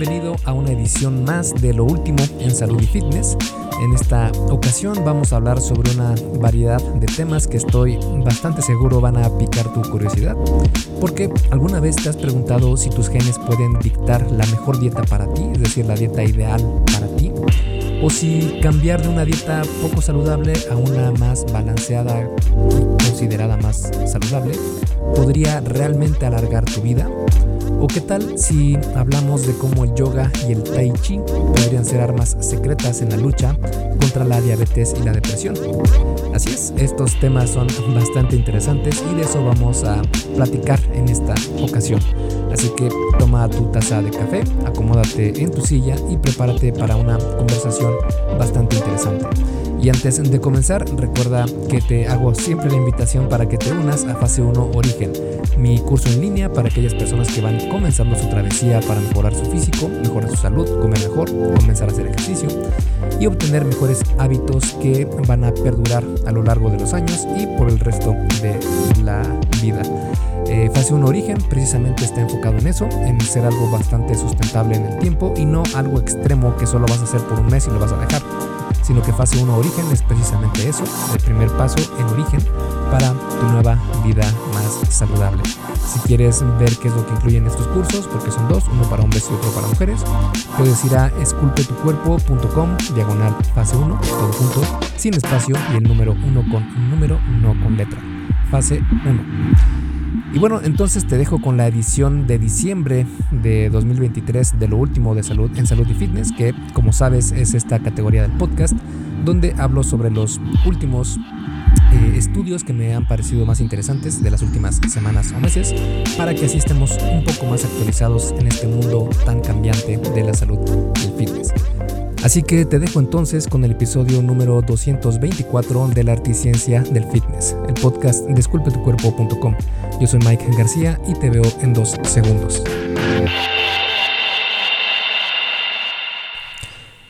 bienvenido a una edición más de lo último en salud y fitness. En esta ocasión vamos a hablar sobre una variedad de temas que estoy bastante seguro van a picar tu curiosidad. Porque alguna vez te has preguntado si tus genes pueden dictar la mejor dieta para ti, es decir, la dieta ideal para ti, o si cambiar de una dieta poco saludable a una más balanceada y considerada más saludable podría realmente alargar tu vida ¿O qué tal si hablamos de cómo el yoga y el tai chi podrían ser armas secretas en la lucha contra la diabetes y la depresión? Así es, estos temas son bastante interesantes y de eso vamos a platicar en esta ocasión. Así que toma tu taza de café, acomódate en tu silla y prepárate para una conversación bastante interesante. Y antes de comenzar, recuerda que te hago siempre la invitación para que te unas a Fase 1 Origen, mi curso en línea para aquellas personas que van comenzando su travesía para mejorar su físico, mejorar su salud, comer mejor, comenzar a hacer ejercicio y obtener mejores hábitos que van a perdurar a lo largo de los años y por el resto de la vida. Eh, fase 1 Origen precisamente está enfocado en eso, en ser algo bastante sustentable en el tiempo y no algo extremo que solo vas a hacer por un mes y lo vas a dejar sino que fase 1 origen es precisamente eso, el primer paso en origen para tu nueva vida más saludable. Si quieres ver qué es lo que incluyen estos cursos, porque son dos, uno para hombres y otro para mujeres, puedes ir a esculpetucuerpo.com, diagonal fase 1, todo junto, sin espacio y el número 1 con número, no con letra. Fase 1. Y bueno, entonces te dejo con la edición de diciembre de 2023 de lo último de salud en salud y fitness, que como sabes es esta categoría del podcast, donde hablo sobre los últimos eh, estudios que me han parecido más interesantes de las últimas semanas o meses, para que así estemos un poco más actualizados en este mundo tan cambiante de la salud y el fitness. Así que te dejo entonces con el episodio número 224 de la Articiencia del Fitness, el podcast disculpetucuerpo.com. Yo soy Mike García y te veo en dos segundos.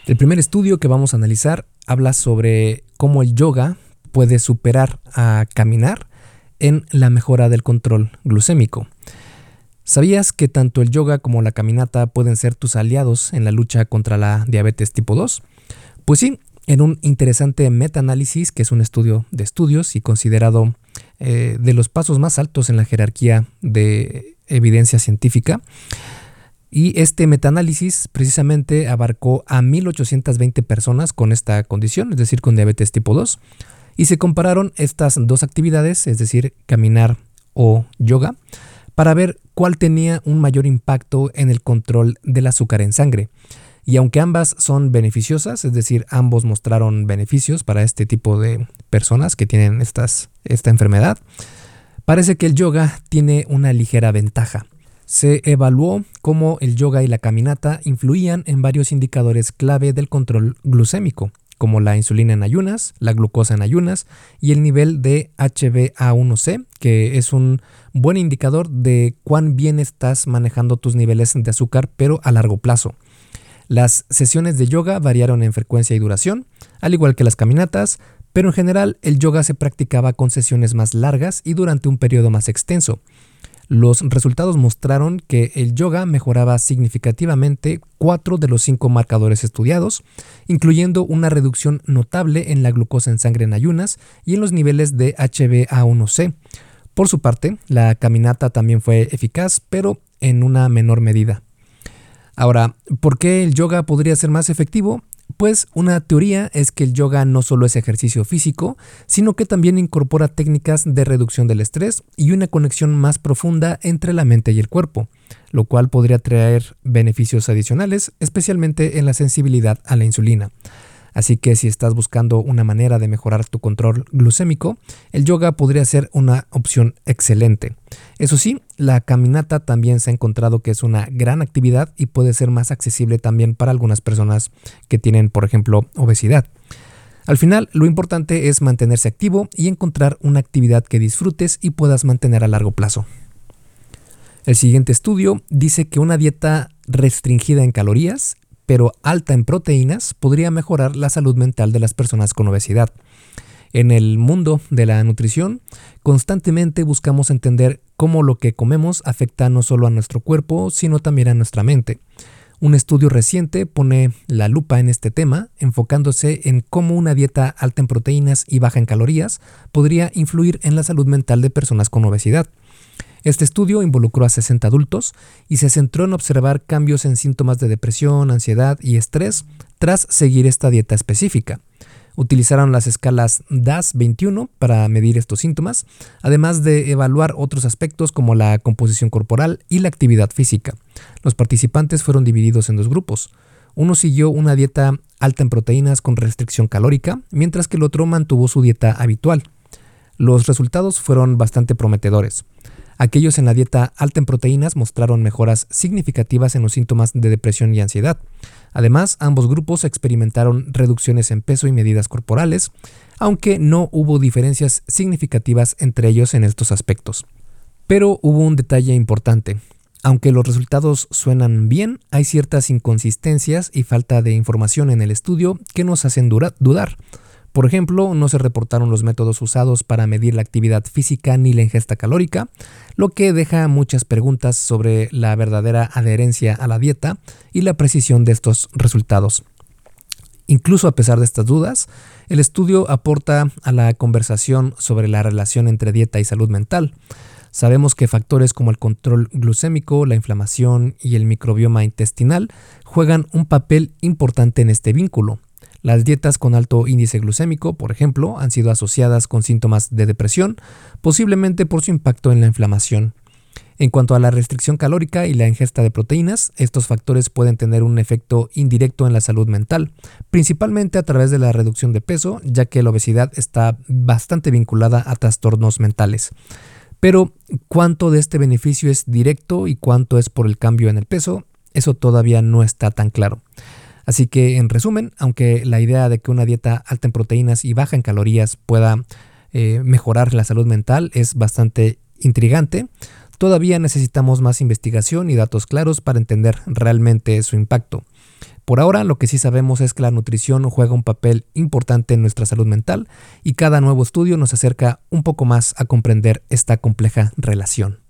El primer estudio que vamos a analizar habla sobre cómo el yoga puede superar a caminar en la mejora del control glucémico. ¿Sabías que tanto el yoga como la caminata pueden ser tus aliados en la lucha contra la diabetes tipo 2? Pues sí, en un interesante metaanálisis, que es un estudio de estudios y considerado eh, de los pasos más altos en la jerarquía de evidencia científica, y este metaanálisis precisamente abarcó a 1820 personas con esta condición, es decir, con diabetes tipo 2, y se compararon estas dos actividades, es decir, caminar o yoga, para ver cuál tenía un mayor impacto en el control del azúcar en sangre. Y aunque ambas son beneficiosas, es decir, ambos mostraron beneficios para este tipo de personas que tienen esta enfermedad, parece que el yoga tiene una ligera ventaja. Se evaluó cómo el yoga y la caminata influían en varios indicadores clave del control glucémico, como la insulina en ayunas, la glucosa en ayunas y el nivel de HbA1c, que es un buen indicador de cuán bien estás manejando tus niveles de azúcar, pero a largo plazo. Las sesiones de yoga variaron en frecuencia y duración, al igual que las caminatas, pero en general el yoga se practicaba con sesiones más largas y durante un periodo más extenso. Los resultados mostraron que el yoga mejoraba significativamente cuatro de los cinco marcadores estudiados, incluyendo una reducción notable en la glucosa en sangre en ayunas y en los niveles de HbA1c. Por su parte, la caminata también fue eficaz, pero en una menor medida. Ahora, ¿por qué el yoga podría ser más efectivo? Pues una teoría es que el yoga no solo es ejercicio físico, sino que también incorpora técnicas de reducción del estrés y una conexión más profunda entre la mente y el cuerpo, lo cual podría traer beneficios adicionales, especialmente en la sensibilidad a la insulina. Así que si estás buscando una manera de mejorar tu control glucémico, el yoga podría ser una opción excelente. Eso sí, la caminata también se ha encontrado que es una gran actividad y puede ser más accesible también para algunas personas que tienen, por ejemplo, obesidad. Al final, lo importante es mantenerse activo y encontrar una actividad que disfrutes y puedas mantener a largo plazo. El siguiente estudio dice que una dieta restringida en calorías pero alta en proteínas podría mejorar la salud mental de las personas con obesidad. En el mundo de la nutrición, constantemente buscamos entender cómo lo que comemos afecta no solo a nuestro cuerpo, sino también a nuestra mente. Un estudio reciente pone la lupa en este tema, enfocándose en cómo una dieta alta en proteínas y baja en calorías podría influir en la salud mental de personas con obesidad. Este estudio involucró a 60 adultos y se centró en observar cambios en síntomas de depresión, ansiedad y estrés tras seguir esta dieta específica. Utilizaron las escalas DAS-21 para medir estos síntomas, además de evaluar otros aspectos como la composición corporal y la actividad física. Los participantes fueron divididos en dos grupos. Uno siguió una dieta alta en proteínas con restricción calórica, mientras que el otro mantuvo su dieta habitual. Los resultados fueron bastante prometedores. Aquellos en la dieta alta en proteínas mostraron mejoras significativas en los síntomas de depresión y ansiedad. Además, ambos grupos experimentaron reducciones en peso y medidas corporales, aunque no hubo diferencias significativas entre ellos en estos aspectos. Pero hubo un detalle importante. Aunque los resultados suenan bien, hay ciertas inconsistencias y falta de información en el estudio que nos hacen dudar. Por ejemplo, no se reportaron los métodos usados para medir la actividad física ni la ingesta calórica, lo que deja muchas preguntas sobre la verdadera adherencia a la dieta y la precisión de estos resultados. Incluso a pesar de estas dudas, el estudio aporta a la conversación sobre la relación entre dieta y salud mental. Sabemos que factores como el control glucémico, la inflamación y el microbioma intestinal juegan un papel importante en este vínculo. Las dietas con alto índice glucémico, por ejemplo, han sido asociadas con síntomas de depresión, posiblemente por su impacto en la inflamación. En cuanto a la restricción calórica y la ingesta de proteínas, estos factores pueden tener un efecto indirecto en la salud mental, principalmente a través de la reducción de peso, ya que la obesidad está bastante vinculada a trastornos mentales. Pero, ¿cuánto de este beneficio es directo y cuánto es por el cambio en el peso? Eso todavía no está tan claro. Así que en resumen, aunque la idea de que una dieta alta en proteínas y baja en calorías pueda eh, mejorar la salud mental es bastante intrigante, todavía necesitamos más investigación y datos claros para entender realmente su impacto. Por ahora lo que sí sabemos es que la nutrición juega un papel importante en nuestra salud mental y cada nuevo estudio nos acerca un poco más a comprender esta compleja relación.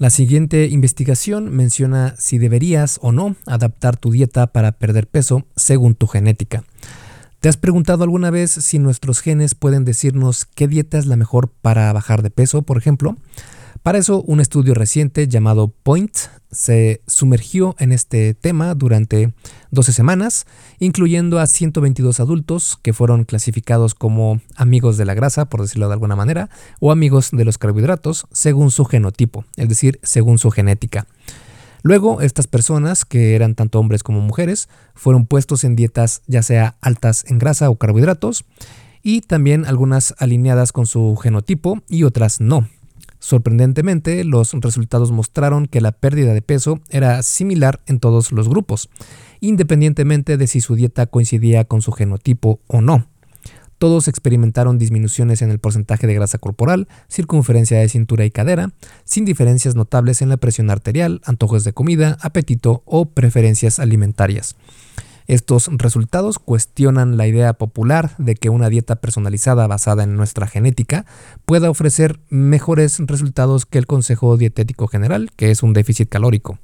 La siguiente investigación menciona si deberías o no adaptar tu dieta para perder peso según tu genética. ¿Te has preguntado alguna vez si nuestros genes pueden decirnos qué dieta es la mejor para bajar de peso, por ejemplo? Para eso, un estudio reciente llamado Point se sumergió en este tema durante 12 semanas, incluyendo a 122 adultos que fueron clasificados como amigos de la grasa, por decirlo de alguna manera, o amigos de los carbohidratos, según su genotipo, es decir, según su genética. Luego, estas personas, que eran tanto hombres como mujeres, fueron puestos en dietas ya sea altas en grasa o carbohidratos, y también algunas alineadas con su genotipo y otras no, Sorprendentemente, los resultados mostraron que la pérdida de peso era similar en todos los grupos, independientemente de si su dieta coincidía con su genotipo o no. Todos experimentaron disminuciones en el porcentaje de grasa corporal, circunferencia de cintura y cadera, sin diferencias notables en la presión arterial, antojos de comida, apetito o preferencias alimentarias. Estos resultados cuestionan la idea popular de que una dieta personalizada basada en nuestra genética pueda ofrecer mejores resultados que el consejo dietético general, que es un déficit calórico.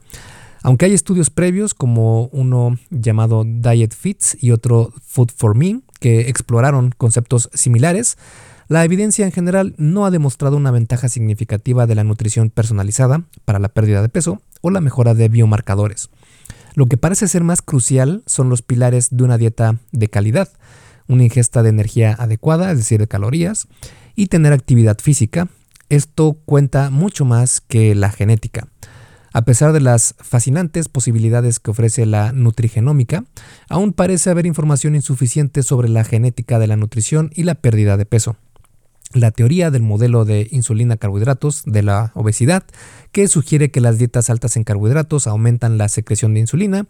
Aunque hay estudios previos como uno llamado Diet Fits y otro Food for Me que exploraron conceptos similares, la evidencia en general no ha demostrado una ventaja significativa de la nutrición personalizada para la pérdida de peso o la mejora de biomarcadores. Lo que parece ser más crucial son los pilares de una dieta de calidad, una ingesta de energía adecuada, es decir, de calorías, y tener actividad física. Esto cuenta mucho más que la genética. A pesar de las fascinantes posibilidades que ofrece la nutrigenómica, aún parece haber información insuficiente sobre la genética de la nutrición y la pérdida de peso. La teoría del modelo de insulina-carbohidratos de la obesidad, que sugiere que las dietas altas en carbohidratos aumentan la secreción de insulina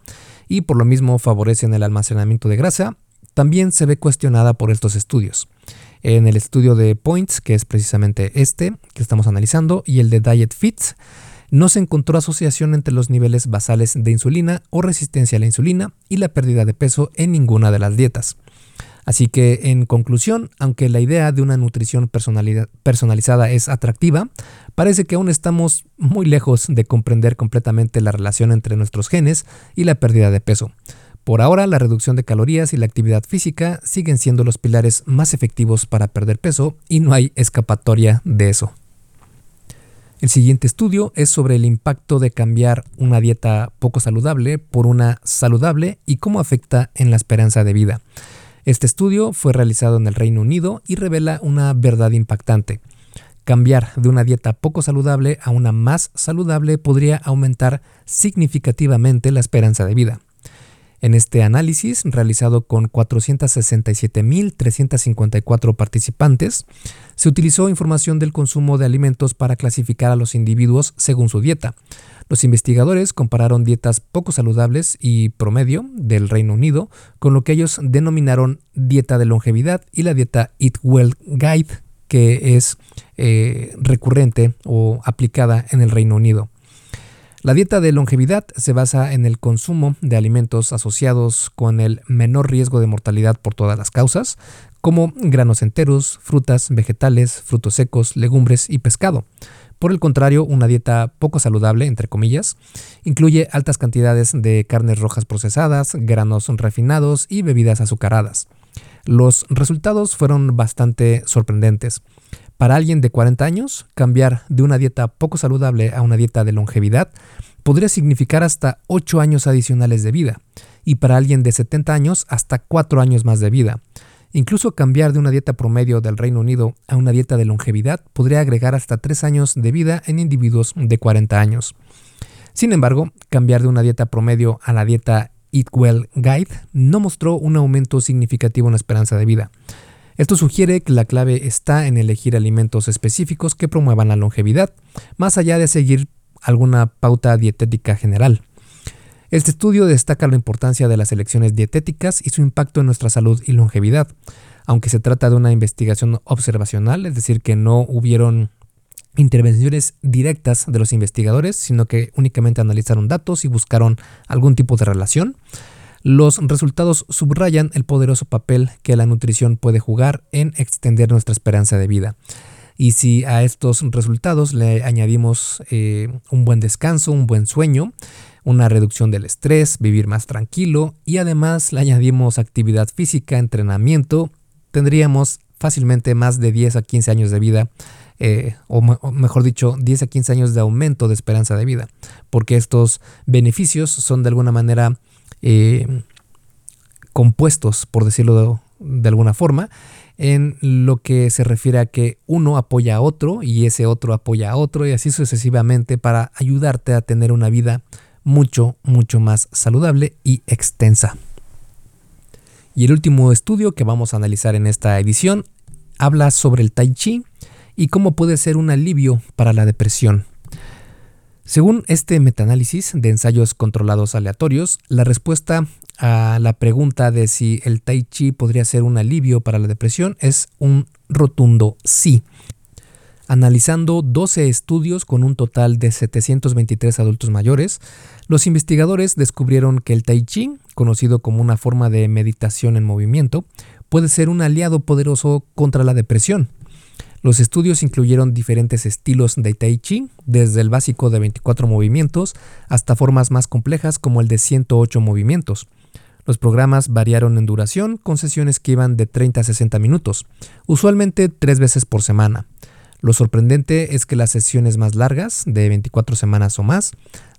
y por lo mismo favorecen el almacenamiento de grasa, también se ve cuestionada por estos estudios. En el estudio de Points, que es precisamente este que estamos analizando, y el de Diet Fits, no se encontró asociación entre los niveles basales de insulina o resistencia a la insulina y la pérdida de peso en ninguna de las dietas. Así que, en conclusión, aunque la idea de una nutrición personalizada es atractiva, parece que aún estamos muy lejos de comprender completamente la relación entre nuestros genes y la pérdida de peso. Por ahora, la reducción de calorías y la actividad física siguen siendo los pilares más efectivos para perder peso y no hay escapatoria de eso. El siguiente estudio es sobre el impacto de cambiar una dieta poco saludable por una saludable y cómo afecta en la esperanza de vida. Este estudio fue realizado en el Reino Unido y revela una verdad impactante. Cambiar de una dieta poco saludable a una más saludable podría aumentar significativamente la esperanza de vida. En este análisis, realizado con 467.354 participantes, se utilizó información del consumo de alimentos para clasificar a los individuos según su dieta. Los investigadores compararon dietas poco saludables y promedio del Reino Unido con lo que ellos denominaron dieta de longevidad y la dieta Eat Well Guide, que es eh, recurrente o aplicada en el Reino Unido. La dieta de longevidad se basa en el consumo de alimentos asociados con el menor riesgo de mortalidad por todas las causas, como granos enteros, frutas, vegetales, frutos secos, legumbres y pescado. Por el contrario, una dieta poco saludable, entre comillas, incluye altas cantidades de carnes rojas procesadas, granos refinados y bebidas azucaradas. Los resultados fueron bastante sorprendentes. Para alguien de 40 años, cambiar de una dieta poco saludable a una dieta de longevidad podría significar hasta 8 años adicionales de vida, y para alguien de 70 años hasta 4 años más de vida. Incluso cambiar de una dieta promedio del Reino Unido a una dieta de longevidad podría agregar hasta 3 años de vida en individuos de 40 años. Sin embargo, cambiar de una dieta promedio a la dieta Eat Well Guide no mostró un aumento significativo en la esperanza de vida. Esto sugiere que la clave está en elegir alimentos específicos que promuevan la longevidad, más allá de seguir alguna pauta dietética general. Este estudio destaca la importancia de las elecciones dietéticas y su impacto en nuestra salud y longevidad. Aunque se trata de una investigación observacional, es decir, que no hubieron intervenciones directas de los investigadores, sino que únicamente analizaron datos y buscaron algún tipo de relación. Los resultados subrayan el poderoso papel que la nutrición puede jugar en extender nuestra esperanza de vida. Y si a estos resultados le añadimos eh, un buen descanso, un buen sueño, una reducción del estrés, vivir más tranquilo y además le añadimos actividad física, entrenamiento, tendríamos fácilmente más de 10 a 15 años de vida, eh, o, mejor dicho, 10 a 15 años de aumento de esperanza de vida, porque estos beneficios son de alguna manera eh, compuestos, por decirlo de, alguna forma, en lo que se refiere a que uno apoya a otro y ese otro apoya a otro y así sucesivamente para ayudarte a tener una vida mucho, mucho más saludable y extensa. Y el último estudio que vamos a analizar en esta edición habla sobre el tai chi y cómo puede ser un alivio para la depresión. Según este metaanálisis de ensayos controlados aleatorios, la respuesta a la pregunta de si el tai chi podría ser un alivio para la depresión es un rotundo sí. Analizando 12 estudios con un total de 723 adultos mayores, los investigadores descubrieron que el tai chi, conocido como una forma de meditación en movimiento, puede ser un aliado poderoso contra la depresión. Los estudios incluyeron diferentes estilos de Tai Chi, desde el básico de 24 movimientos hasta formas más complejas como el de 108 movimientos. Los programas variaron en duración, con sesiones que iban de 30 a 60 minutos, usualmente tres veces por semana. Lo sorprendente es que las sesiones más largas, de 24 semanas o más,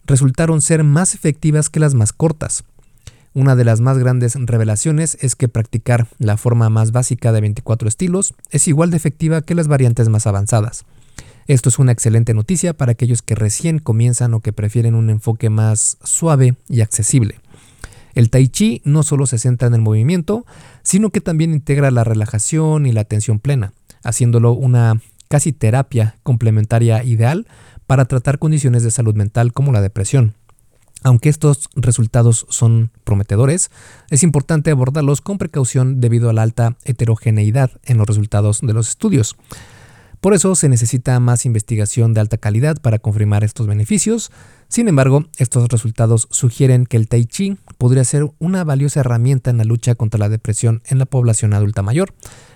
resultaron ser más efectivas que las más cortas. Una de las más grandes revelaciones es que practicar la forma más básica de 24 estilos es igual de efectiva que las variantes más avanzadas. Esto es una excelente noticia para aquellos que recién comienzan o que prefieren un enfoque más suave y accesible. El tai chi no solo se centra en el movimiento, sino que también integra la relajación y la atención plena, haciéndolo una casi terapia complementaria ideal para tratar condiciones de salud mental como la depresión. Aunque estos resultados son prometedores, es importante abordarlos con precaución debido a la alta heterogeneidad en los resultados de los estudios. Por eso se necesita más investigación de alta calidad para confirmar estos beneficios. Sin embargo, estos resultados sugieren que el Tai Chi podría ser una valiosa herramienta en la lucha contra la depresión en la población adulta mayor,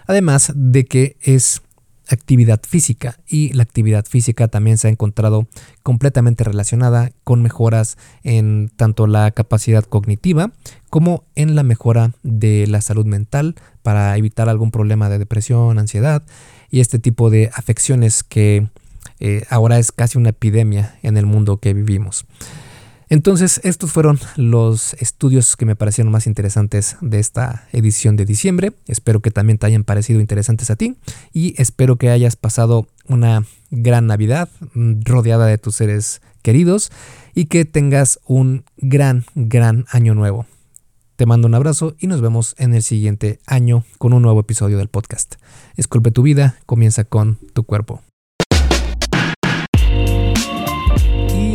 además de que es actividad física y la actividad física también se ha encontrado completamente relacionada con mejoras en tanto la capacidad cognitiva como en la mejora de la salud mental para evitar algún problema de depresión, ansiedad y este tipo de afecciones que eh, ahora es casi una epidemia en el mundo que vivimos. Entonces, estos fueron los estudios que me parecieron más interesantes de esta edición de diciembre. Espero que también te hayan parecido interesantes a ti y espero que hayas pasado una gran Navidad mm, rodeada de tus seres queridos y que tengas un gran, gran año nuevo. Te mando un abrazo y nos vemos en el siguiente año con un nuevo episodio del podcast. Esculpe tu vida, comienza con tu cuerpo.